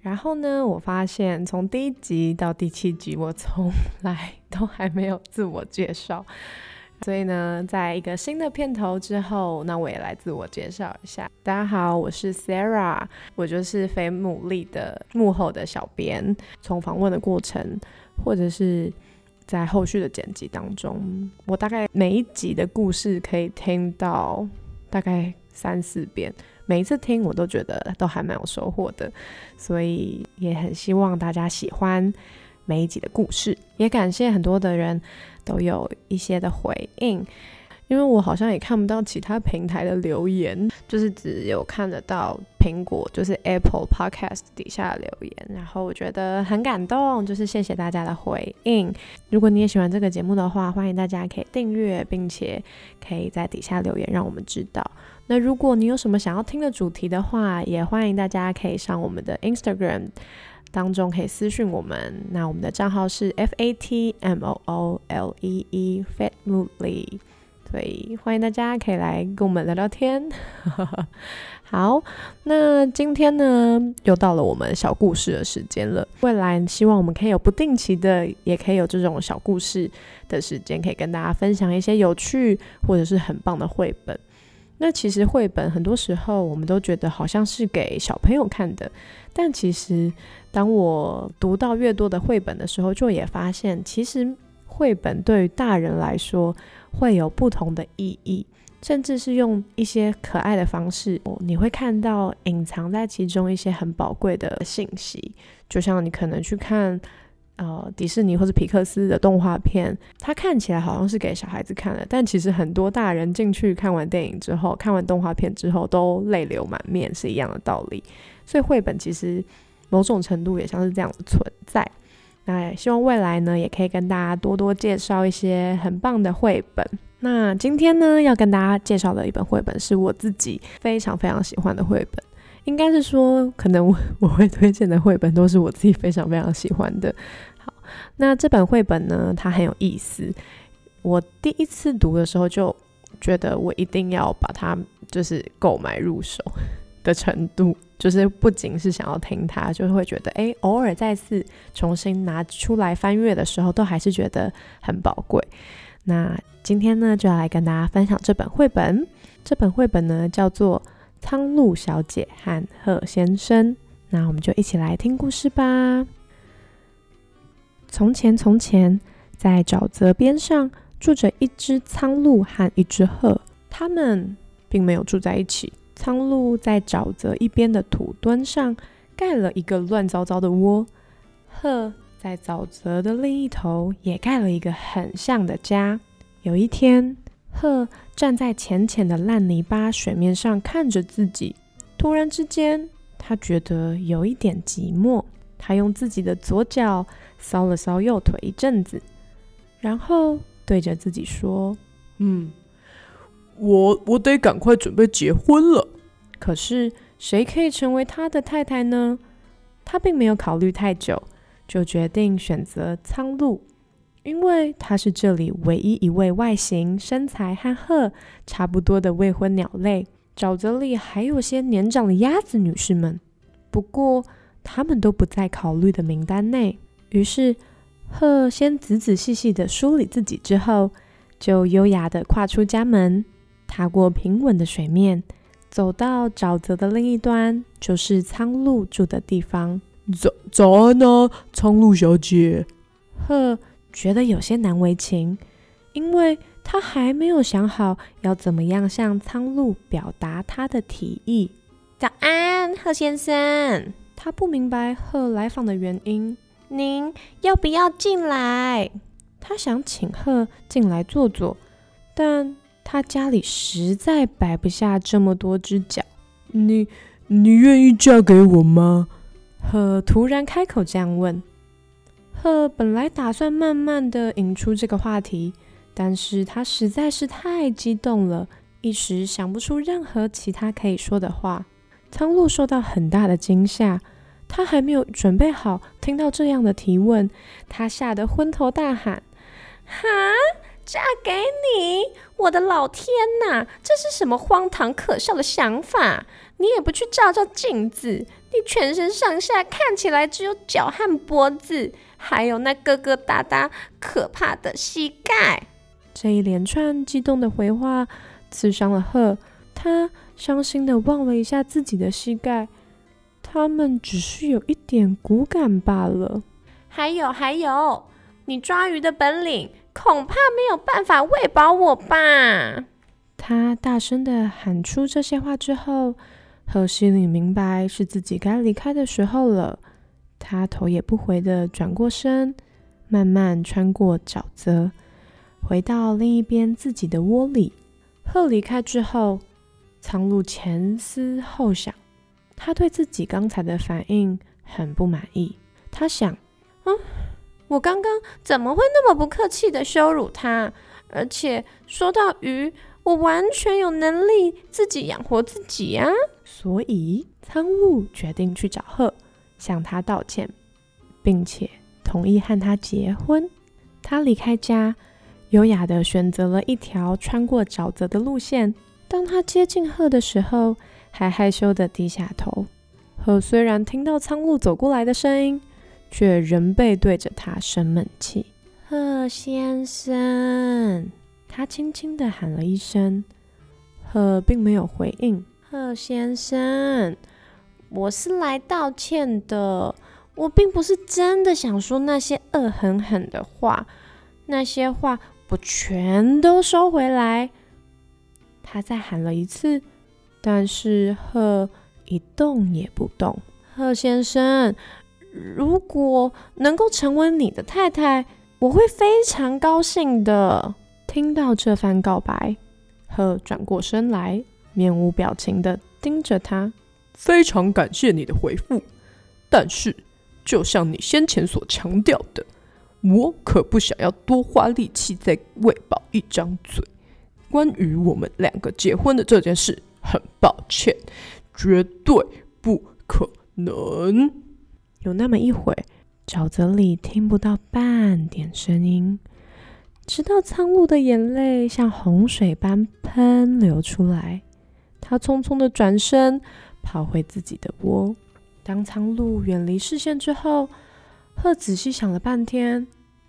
然后呢，我发现从第一集到第七集，我从来都还没有自我介绍。所以呢，在一个新的片头之后，那我也来自我介绍一下。大家好，我是 Sarah，我就是非牡蛎的幕后的小编。从访问的过程，或者是在后续的剪辑当中，我大概每一集的故事可以听到大概三四遍。每一次听，我都觉得都还蛮有收获的，所以也很希望大家喜欢每一集的故事，也感谢很多的人都有一些的回应，因为我好像也看不到其他平台的留言，就是只有看得到苹果，就是 Apple Podcast 底下的留言，然后我觉得很感动，就是谢谢大家的回应。如果你也喜欢这个节目的话，欢迎大家可以订阅，并且可以在底下留言，让我们知道。那如果你有什么想要听的主题的话，也欢迎大家可以上我们的 Instagram 当中可以私讯我们。那我们的账号是 F A T M O O L E E Fat Moodly，所以欢迎大家可以来跟我们聊聊天。好，那今天呢又到了我们小故事的时间了。未来希望我们可以有不定期的，也可以有这种小故事的时间，可以跟大家分享一些有趣或者是很棒的绘本。那其实绘本很多时候我们都觉得好像是给小朋友看的，但其实当我读到越多的绘本的时候，就也发现其实绘本对于大人来说会有不同的意义，甚至是用一些可爱的方式，你会看到隐藏在其中一些很宝贵的信息，就像你可能去看。呃，迪士尼或者皮克斯的动画片，它看起来好像是给小孩子看的，但其实很多大人进去看完电影之后，看完动画片之后都泪流满面，是一样的道理。所以绘本其实某种程度也像是这样的存在。那希望未来呢，也可以跟大家多多介绍一些很棒的绘本。那今天呢，要跟大家介绍的一本绘本是我自己非常非常喜欢的绘本，应该是说，可能我我会推荐的绘本都是我自己非常非常喜欢的。好那这本绘本呢，它很有意思。我第一次读的时候就觉得，我一定要把它就是购买入手的程度，就是不仅是想要听它，就会觉得，哎，偶尔再次重新拿出来翻阅的时候，都还是觉得很宝贵。那今天呢，就要来跟大家分享这本绘本。这本绘本呢，叫做《苍鹭小姐和鹤先生》。那我们就一起来听故事吧。从前，从前，在沼泽边上住着一只苍鹭和一只鹤。它们并没有住在一起。苍鹭在沼泽一边的土墩上盖了一个乱糟糟的窝，鹤在沼泽的另一头也盖了一个很像的家。有一天，鹤站在浅浅的烂泥巴水面上看着自己，突然之间，他觉得有一点寂寞。他用自己的左脚搔了搔右腿一阵子，然后对着自己说：“嗯，我我得赶快准备结婚了。可是谁可以成为他的太太呢？”他并没有考虑太久，就决定选择苍鹭，因为她是这里唯一一位外形、身材和鹤差不多的未婚鸟类。沼泽里还有些年长的鸭子女士们，不过。他们都不在考虑的名单内。于是，鹤先仔仔细细的梳理自己，之后就优雅的跨出家门，踏过平稳的水面，走到沼泽的另一端，就是苍鹭住的地方。早早安啊，苍鹭小姐。鹤觉得有些难为情，因为他还没有想好要怎么样向苍鹭表达他的提议。早安，鹤先生。他不明白鹤来访的原因。您要不要进来？他想请鹤进来坐坐，但他家里实在摆不下这么多只脚。你你愿意嫁给我吗？赫突然开口这样问。赫本来打算慢慢的引出这个话题，但是他实在是太激动了，一时想不出任何其他可以说的话。苍鹭受到很大的惊吓，他还没有准备好听到这样的提问，他吓得昏头大喊：“哈！嫁给你？我的老天哪！这是什么荒唐可笑的想法？你也不去照照镜子，你全身上下看起来只有脚和脖子。”还有那疙疙瘩瘩、可怕的膝盖。这一连串激动的回话刺伤了鹤，他伤心的望了一下自己的膝盖，他们只是有一点骨感罢了。还有还有，你抓鱼的本领恐怕没有办法喂饱我吧？他大声的喊出这些话之后，鹤心里明白是自己该离开的时候了。他头也不回的转过身，慢慢穿过沼泽，回到另一边自己的窝里。鹤离开之后，苍鹭前思后想，他对自己刚才的反应很不满意。他想：嗯，我刚刚怎么会那么不客气的羞辱他？而且说到鱼，我完全有能力自己养活自己呀。所以，苍鹭决定去找鹤。向他道歉，并且同意和他结婚。他离开家，优雅的选择了一条穿过沼泽的路线。当他接近鹤的时候，还害羞的低下头。鹤虽然听到苍鹭走过来的声音，却仍背对着他生闷气。贺先生，他轻轻的喊了一声。鹤并没有回应。鹤先生。我是来道歉的，我并不是真的想说那些恶狠狠的话，那些话我全都收回来。他再喊了一次，但是鹤一动也不动。贺先生，如果能够成为你的太太，我会非常高兴的。听到这番告白，鹤转过身来，面无表情的盯着他。非常感谢你的回复，但是就像你先前所强调的，我可不想要多花力气再喂饱一张嘴。关于我们两个结婚的这件事，很抱歉，绝对不可能。有那么一会，沼泽里听不到半点声音，直到苍鹭的眼泪像洪水般喷流出来，他匆匆的转身。跑回自己的窝。当苍鹭远离视线之后，鹤仔细想了半天，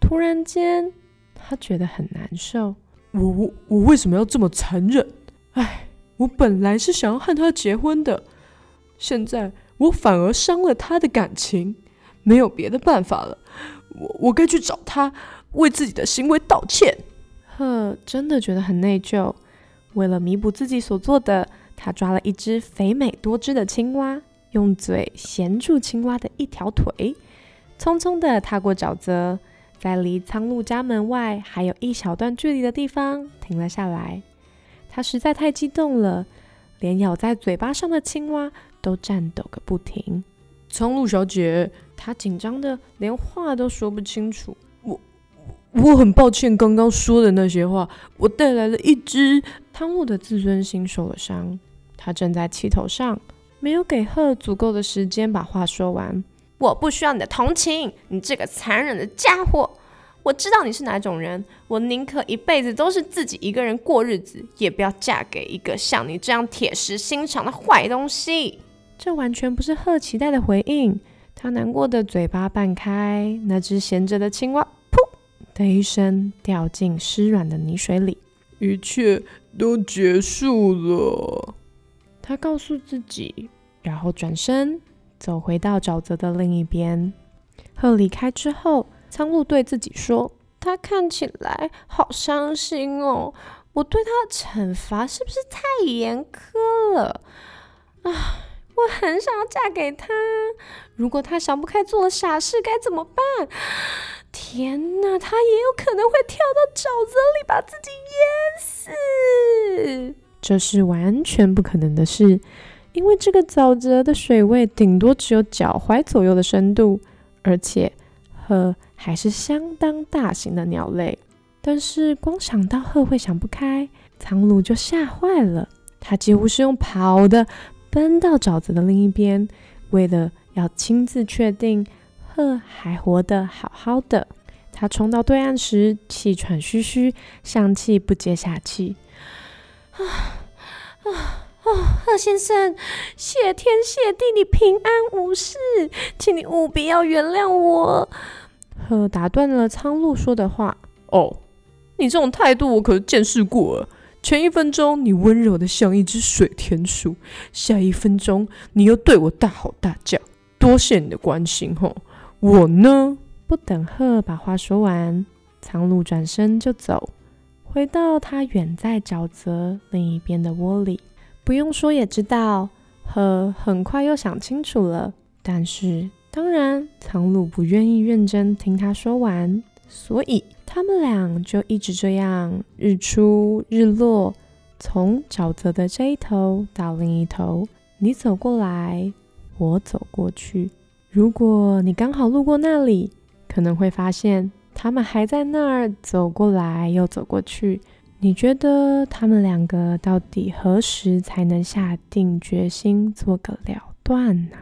突然间，他觉得很难受。我我我为什么要这么残忍？哎，我本来是想要和他结婚的，现在我反而伤了他的感情。没有别的办法了，我我该去找他，为自己的行为道歉。鹤真的觉得很内疚，为了弥补自己所做的。他抓了一只肥美多汁的青蛙，用嘴衔住青蛙的一条腿，匆匆地踏过沼泽，在离苍鹭家门外还有一小段距离的地方停了下来。他实在太激动了，连咬在嘴巴上的青蛙都颤抖个不停。苍鹭小姐，她紧张的连话都说不清楚。我我很抱歉刚刚说的那些话，我带来了一只苍鹭的自尊心受了伤。他正在气头上，没有给鹤足够的时间把话说完。我不需要你的同情，你这个残忍的家伙！我知道你是哪种人，我宁可一辈子都是自己一个人过日子，也不要嫁给一个像你这样铁石心肠的坏东西。这完全不是鹤期待的回应。他难过的嘴巴半开，那只闲着的青蛙“噗”的一声掉进湿软的泥水里，一切都结束了。他告诉自己，然后转身走回到沼泽的另一边。鹤离开之后，苍鹭对自己说：“他看起来好伤心哦，我对他的惩罚是不是太严苛了？啊，我很想要嫁给他。如果他想不开做了傻事，该怎么办？天哪，他也有可能会跳到沼泽里把自己淹死。”这是完全不可能的事，因为这个沼泽的水位顶多只有脚踝左右的深度，而且鹤还是相当大型的鸟类。但是光想到鹤会想不开，苍鹭就吓坏了。他几乎是用跑的奔到沼泽的另一边，为了要亲自确定鹤还活得好好的。他冲到对岸时，气喘吁吁，上气不接下气。啊啊哦，鹤先生，谢天谢地，你平安无事，请你务必要原谅我。鹤打断了苍鹭说的话。哦，你这种态度我可是见识过了。前一分钟你温柔的像一只水田鼠，下一分钟你又对我大吼大叫。多谢你的关心吼，我呢？不等鹤把话说完，苍鹭转身就走，回到他远在沼泽另一边的窝里。不用说也知道，鹤很快又想清楚了。但是当然，苍鹭不愿意认真听他说完，所以他们俩就一直这样日出日落，从沼泽的这一头到另一头，你走过来，我走过去。如果你刚好路过那里，可能会发现他们还在那儿走过来又走过去。你觉得他们两个到底何时才能下定决心做个了断呢？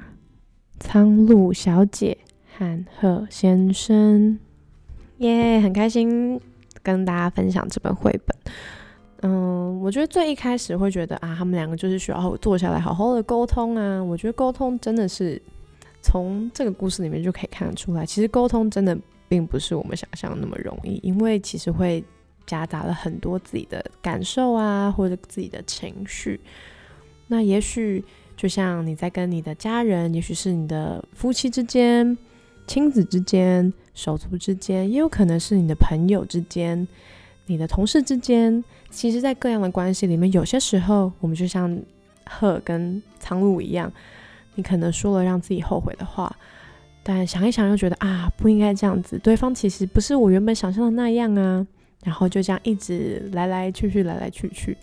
苍鹭小姐和鹤先生，耶，很开心跟大家分享这本绘本。嗯，我觉得最一开始会觉得啊，他们两个就是需要坐下来好好的沟通啊。我觉得沟通真的是。从这个故事里面就可以看得出来，其实沟通真的并不是我们想象那么容易，因为其实会夹杂了很多自己的感受啊，或者自己的情绪。那也许就像你在跟你的家人，也许是你的夫妻之间、亲子之间、手足之间，也有可能是你的朋友之间、你的同事之间。其实，在各样的关系里面，有些时候我们就像鹤跟苍鹭一样。你可能说了让自己后悔的话，但想一想又觉得啊，不应该这样子。对方其实不是我原本想象的那样啊，然后就这样一直来来去去，来来去去。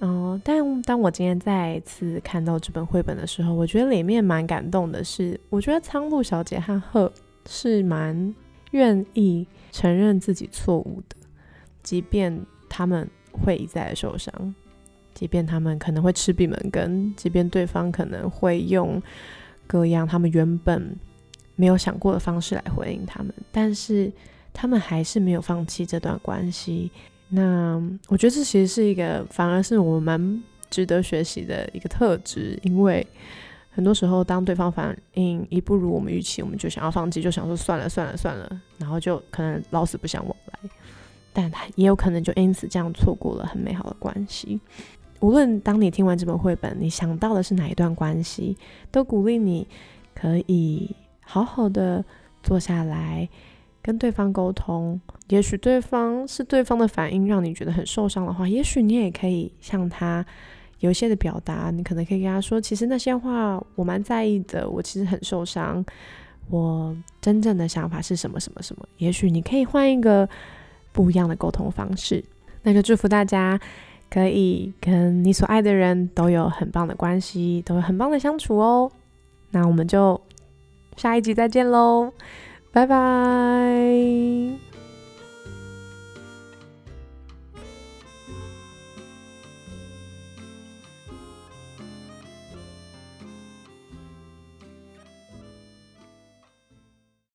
嗯，但当我今天再次看到这本绘本的时候，我觉得里面蛮感动的。是我觉得苍鹭小姐和鹤是蛮愿意承认自己错误的，即便他们会一再受伤。即便他们可能会吃闭门羹，即便对方可能会用各样他们原本没有想过的方式来回应他们，但是他们还是没有放弃这段关系。那我觉得这其实是一个，反而是我们蛮值得学习的一个特质，因为很多时候当对方反应一不如我们预期，我们就想要放弃，就想说算了算了算了，然后就可能老死不相往来，但他也有可能就因此这样错过了很美好的关系。无论当你听完这本绘本，你想到的是哪一段关系，都鼓励你可以好好的坐下来跟对方沟通。也许对方是对方的反应让你觉得很受伤的话，也许你也可以向他有一些的表达。你可能可以跟他说：“其实那些话我蛮在意的，我其实很受伤。我真正的想法是什么什么什么。”也许你可以换一个不一样的沟通方式。那就祝福大家。可以跟你所爱的人都有很棒的关系，都有很棒的相处哦。那我们就下一集再见喽，拜拜。